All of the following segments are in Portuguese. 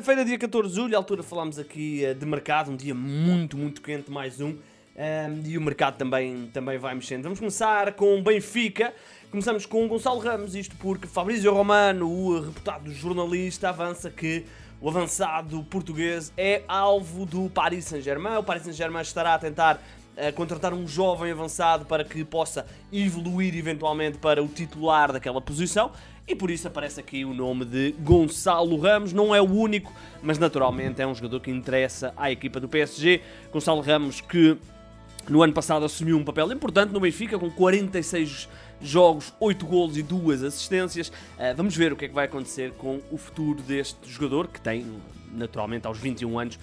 Quinta-feira, dia 14 de julho, à altura falámos aqui uh, de mercado, um dia muito, muito quente, mais um. Um, e o mercado também, também vai mexendo. Vamos começar com Benfica. Começamos com Gonçalo Ramos, isto porque Fabrício Romano, o reputado jornalista, avança que o avançado português é alvo do Paris Saint-Germain. O Paris Saint-Germain estará a tentar contratar um jovem avançado para que possa evoluir eventualmente para o titular daquela posição. E por isso aparece aqui o nome de Gonçalo Ramos. Não é o único, mas naturalmente é um jogador que interessa à equipa do PSG. Gonçalo Ramos que no ano passado assumiu um papel importante no Benfica com 46 jogos, 8 golos e 2 assistências. Uh, vamos ver o que é que vai acontecer com o futuro deste jogador que tem naturalmente aos 21 anos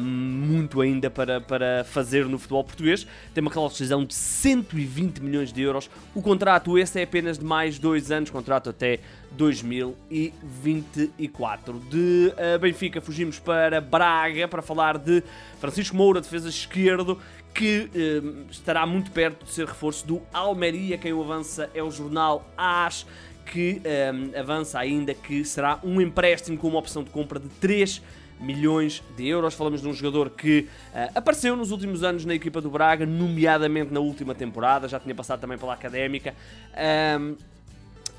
muito ainda para, para fazer no futebol português. Tem uma cláusula de 120 milhões de euros. O contrato esse é apenas de mais 2 anos, contrato até 2024. De uh, Benfica fugimos para Braga para falar de Francisco Moura, defesa esquerdo, que uh, estará muito perto de ser reforço do Almeria. Quem o avança é o jornal AS que um, avança ainda que será um empréstimo com uma opção de compra de 3 milhões de euros. Falamos de um jogador que uh, apareceu nos últimos anos na equipa do Braga, nomeadamente na última temporada, já tinha passado também pela Académica.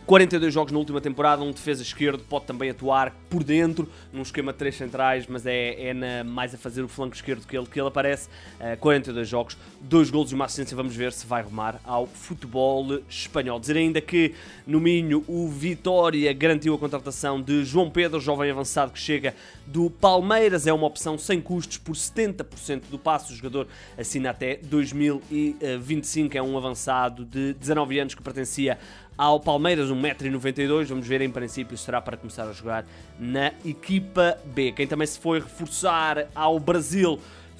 42 jogos na última temporada, um defesa esquerdo pode também atuar por dentro, num esquema de três centrais, mas é, é na, mais a fazer o flanco esquerdo que ele, que ele aparece. Uh, 42 jogos, 2 golos e uma assistência, vamos ver se vai rumar ao futebol espanhol. Dizer ainda que no Minho o Vitória garantiu a contratação de João Pedro, jovem avançado que chega do Palmeiras, é uma opção sem custos por 70% do passo, o jogador assina até 2025, é um avançado de 19 anos que pertencia ao Palmeiras, 1,92m. Vamos ver, em princípio, será para começar a jogar na equipa B. Quem também se foi reforçar ao Brasil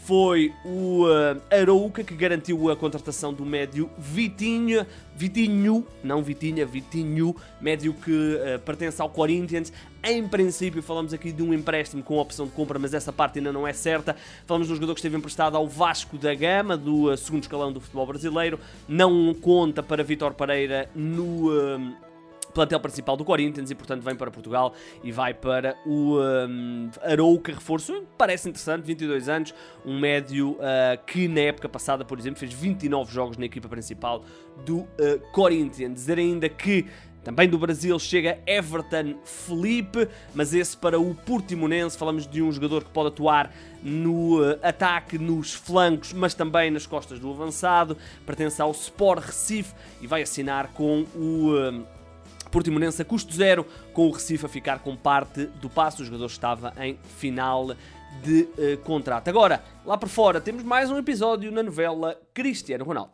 foi o uh, Arouca que garantiu a contratação do médio Vitinho, Vitinho, não Vitinha, Vitinho, médio que uh, pertence ao Corinthians. Em princípio, falamos aqui de um empréstimo com opção de compra, mas essa parte ainda não é certa. Falamos de um jogador que esteve emprestado ao Vasco da Gama, do uh, segundo escalão do futebol brasileiro. Não conta para Vitor Pereira no plantel principal do Corinthians e, portanto, vem para Portugal e vai para o um, Arouca, reforço, parece interessante, 22 anos, um médio uh, que na época passada, por exemplo, fez 29 jogos na equipa principal do uh, Corinthians. Dizer ainda que também do Brasil chega Everton Felipe, mas esse para o Portimonense. Falamos de um jogador que pode atuar no uh, ataque, nos flancos, mas também nas costas do avançado. Pertence ao Sport Recife e vai assinar com o uh, Portimonense a custo zero, com o Recife a ficar com parte do passo. O jogador estava em final de uh, contrato. Agora, lá por fora, temos mais um episódio na novela Cristiano Ronaldo.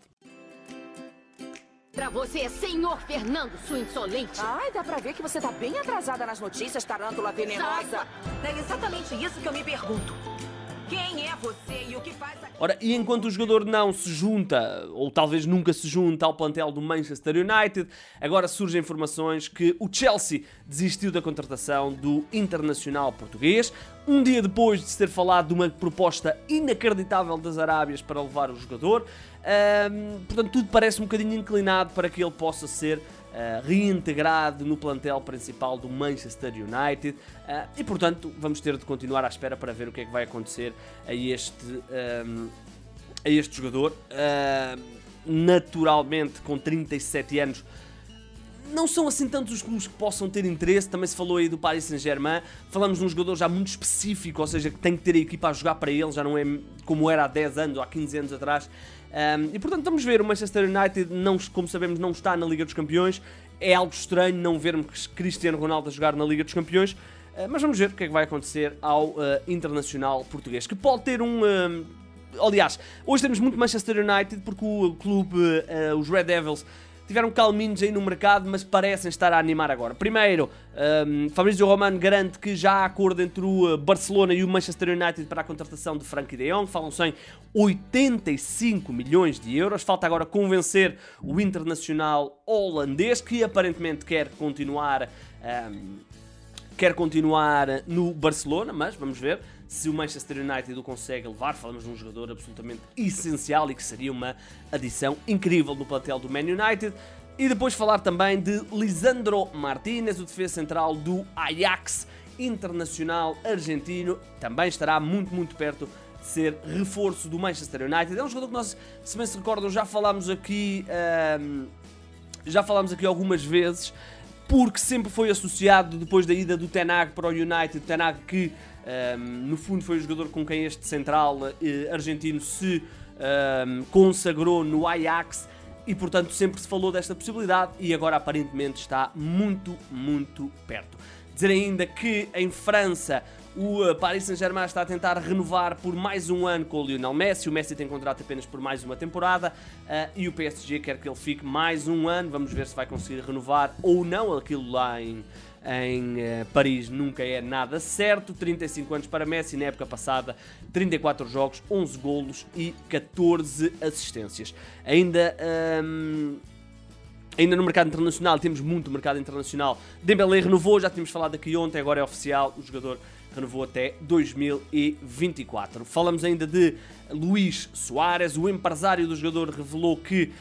Pra você, senhor Fernando, sua insolente. Ai, dá pra ver que você tá bem atrasada nas notícias, tarântula venenosa. É exatamente isso que eu me pergunto. Quem é você e o que faz aqui? Ora, e enquanto o jogador não se junta, ou talvez nunca se junta ao plantel do Manchester United, agora surgem informações que o Chelsea desistiu da contratação do internacional português, um dia depois de se ter falado de uma proposta inacreditável das Arábias para levar o jogador. Um, portanto, tudo parece um bocadinho inclinado para que ele possa ser Uh, reintegrado no plantel principal do Manchester United. Uh, e portanto vamos ter de continuar à espera para ver o que é que vai acontecer a este, um, a este jogador. Uh, naturalmente com 37 anos não são assim tantos os clubes que possam ter interesse. Também se falou aí do Paris Saint-Germain. Falamos de um jogador já muito específico, ou seja, que tem que ter a equipa a jogar para ele, já não é como era há 10 anos ou há 15 anos atrás. Um, e portanto, vamos ver. O Manchester United, não, como sabemos, não está na Liga dos Campeões. É algo estranho não vermos Cristiano Ronaldo a jogar na Liga dos Campeões. Uh, mas vamos ver o que é que vai acontecer ao uh, Internacional Português, que pode ter um. Uh, aliás, hoje temos muito Manchester United porque o clube, os Red Devils, tiveram calminhos aí no mercado, mas parecem estar a animar agora. Primeiro, um, Fabrício Romano garante que já há acordo entre o uh, Barcelona e o Manchester United para a contratação de Frankie de Jong. Falam-se em 85 milhões de euros. Falta agora convencer o internacional holandês, que aparentemente quer continuar... Um, quer continuar no Barcelona, mas vamos ver se o Manchester United o consegue levar. Falamos de um jogador absolutamente essencial e que seria uma adição incrível no plantel do Man United. E depois falar também de Lisandro Martinez, o defesa central do Ajax, internacional argentino, também estará muito, muito perto de ser reforço do Manchester United. É um jogador que nós, se bem se recordam, já falámos aqui, ahm, já falámos aqui algumas vezes, porque sempre foi associado depois da ida do Tenag para o United, Tenag que ahm, no fundo foi o jogador com quem este central eh, argentino se ahm, consagrou no Ajax e portanto sempre se falou desta possibilidade e agora aparentemente está muito, muito perto. Dizer ainda que em França o uh, Paris Saint-Germain está a tentar renovar por mais um ano com o Lionel Messi. O Messi tem contrato apenas por mais uma temporada uh, e o PSG quer que ele fique mais um ano. Vamos ver se vai conseguir renovar ou não. Aquilo lá em, em uh, Paris nunca é nada certo. 35 anos para Messi na época passada, 34 jogos, 11 golos e 14 assistências. Ainda. Um, Ainda no mercado internacional, temos muito mercado internacional. Dembélé renovou, já tínhamos falado aqui ontem, agora é oficial, o jogador renovou até 2024. Falamos ainda de Luís Soares, o empresário do jogador revelou que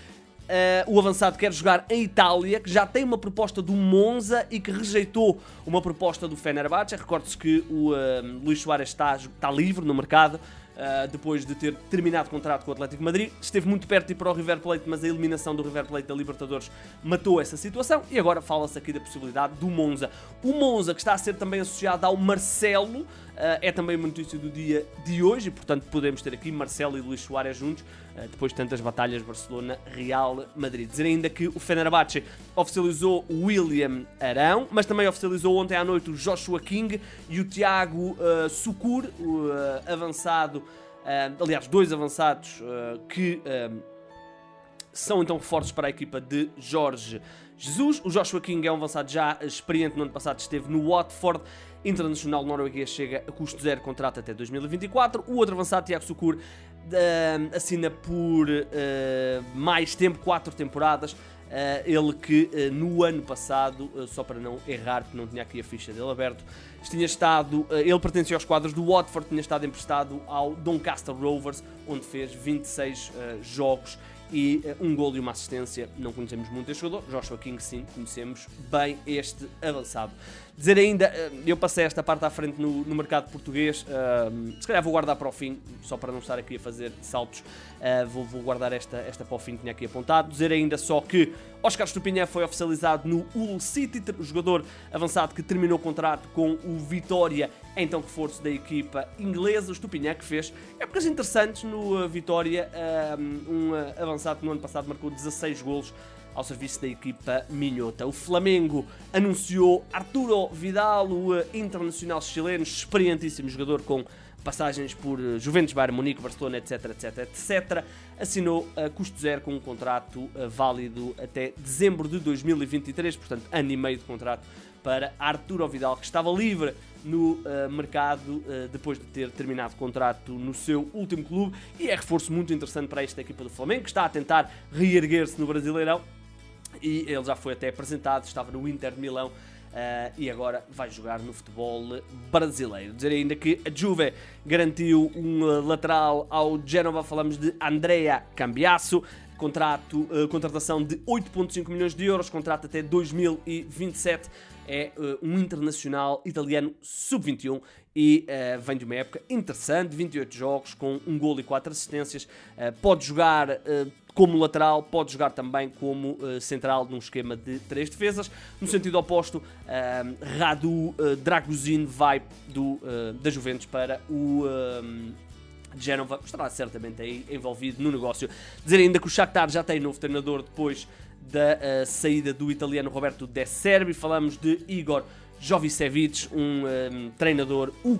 Uh, o avançado quer jogar em Itália, que já tem uma proposta do Monza e que rejeitou uma proposta do Fenerbahçe. Recorde-se que o uh, Luís Soares está, está livre no mercado. Uh, depois de ter terminado contrato com o Atlético Madrid. Esteve muito perto de ir para o River Plate, mas a eliminação do River Plate da Libertadores matou essa situação. E agora fala-se aqui da possibilidade do Monza. O Monza, que está a ser também associado ao Marcelo, é também uma notícia do dia de hoje, e portanto podemos ter aqui Marcelo e Luís Soares juntos, uh, depois de tantas batalhas Barcelona-Real Madrid. Dizer ainda que o Fenerbahçe oficializou William Arão, mas também oficializou ontem à noite o Joshua King e o Tiago Sucur, o avançado Uh, aliás, dois avançados uh, que uh, são então reforços para a equipa de Jorge Jesus. O Joshua King é um avançado já experiente, no ano passado esteve no Watford. Internacional norueguês chega a custo zero, contrato até 2024. O outro avançado, Tiago Sucur, assina por mais tempo, quatro temporadas. Uh, ele que uh, no ano passado, uh, só para não errar, porque não tinha aqui a ficha dele aberto, tinha estado, ele pertencia aos quadros do Watford, tinha estado emprestado ao Doncaster Rovers, onde fez 26 jogos e um gol e uma assistência. Não conhecemos muito este jogador, Joshua King sim, conhecemos bem este avançado. Dizer ainda, eu passei esta parte à frente no, no mercado português, se calhar vou guardar para o fim, só para não estar aqui a fazer saltos, vou, vou, guardar esta, esta para o fim, tinha aqui apontado. Dizer ainda só que Oscar Stupinhã foi oficializado no Hull City, o jogador avançado que terminou o contrato com o Vitória, então reforço da equipa inglesa. O Stupinhã que fez épocas interessantes no Vitória, um avançado que no ano passado marcou 16 golos ao serviço da equipa minhota. O Flamengo anunciou Arturo Vidal, o internacional chileno, experientíssimo jogador com passagens por Juventus, Bayern Munique, Barcelona, etc, etc, etc. Assinou a custo zero com um contrato válido até dezembro de 2023, portanto, ano e meio de contrato para Arturo Vidal, que estava livre no uh, mercado uh, depois de ter terminado contrato no seu último clube e é reforço muito interessante para esta equipa do Flamengo, que está a tentar reerguer-se no Brasileirão e ele já foi até apresentado, estava no Inter de Milão Uh, e agora vai jogar no futebol brasileiro. Dizer ainda que a Juve garantiu um lateral ao Genova, falamos de Andrea Cambiasso, contrato, uh, contratação de 8.5 milhões de euros, contrato até 2027, é uh, um internacional italiano sub-21 e uh, vem de uma época interessante, 28 jogos com um gol e 4 assistências, pode jogar como lateral, pode jogar também como uh, central num esquema de três defesas. No sentido oposto, uh, Radu uh, vai do, da Juventus para o Genova. Estará certamente aí envolvido no negócio. Dizer ainda que o Shakhtar já tem novo treinador depois da saída do italiano Roberto De Serbi. Falamos de Igor Jovicevic, um, um treinador um,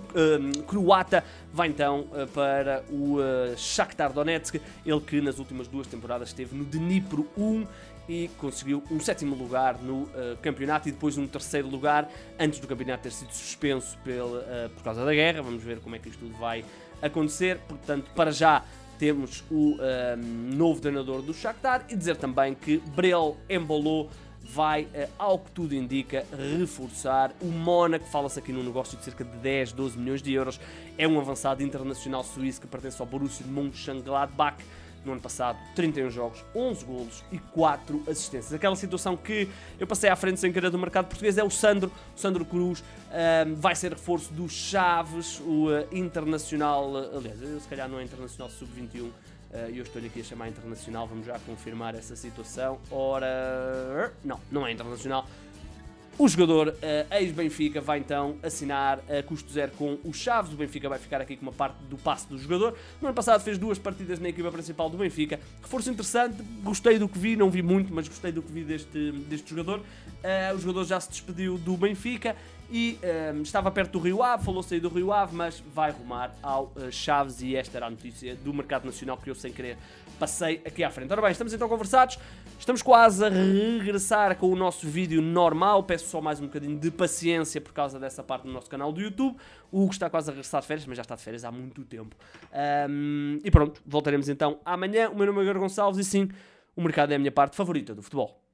croata, vai então uh, para o uh, Shakhtar Donetsk, ele que nas últimas duas temporadas esteve no Dnipro 1 e conseguiu um sétimo lugar no uh, campeonato e depois um terceiro lugar antes do campeonato ter sido suspenso pela, uh, por causa da guerra. Vamos ver como é que isto tudo vai acontecer. Portanto, para já temos o uh, novo treinador do Shakhtar e dizer também que Brel embolou vai, eh, ao que tudo indica, reforçar. O Mónaco, fala-se aqui num negócio de cerca de 10, 12 milhões de euros, é um avançado internacional suíço que pertence ao Borussia de Mönchengladbach, no ano passado, 31 jogos, 11 golos e 4 assistências. Aquela situação que eu passei à frente sem querer do mercado português é o Sandro, Sandro Cruz, um, vai ser reforço do Chaves, o uh, internacional, uh, aliás, se calhar não é internacional sub-21, uh, eu estou-lhe aqui a chamar internacional, vamos já confirmar essa situação. Ora, não, não é internacional. O jogador uh, ex-Benfica vai então assinar a custo zero com o Chaves. O Benfica vai ficar aqui com uma parte do passe do jogador. No ano passado fez duas partidas na equipa principal do Benfica. Reforço interessante, gostei do que vi, não vi muito, mas gostei do que vi deste, deste jogador. Uh, o jogador já se despediu do Benfica e um, estava perto do Rio Ave, falou sair do Rio Ave, mas vai rumar ao uh, Chaves e esta era a notícia do mercado nacional que eu sem querer passei aqui à frente. Ora bem, estamos então conversados, estamos quase a regressar com o nosso vídeo normal, peço só mais um bocadinho de paciência por causa dessa parte do nosso canal do YouTube. O Hugo está quase a regressar de férias, mas já está de férias há muito tempo. Um, e pronto, voltaremos então amanhã. O meu nome é Garo Gonçalves e sim, o mercado é a minha parte favorita do futebol.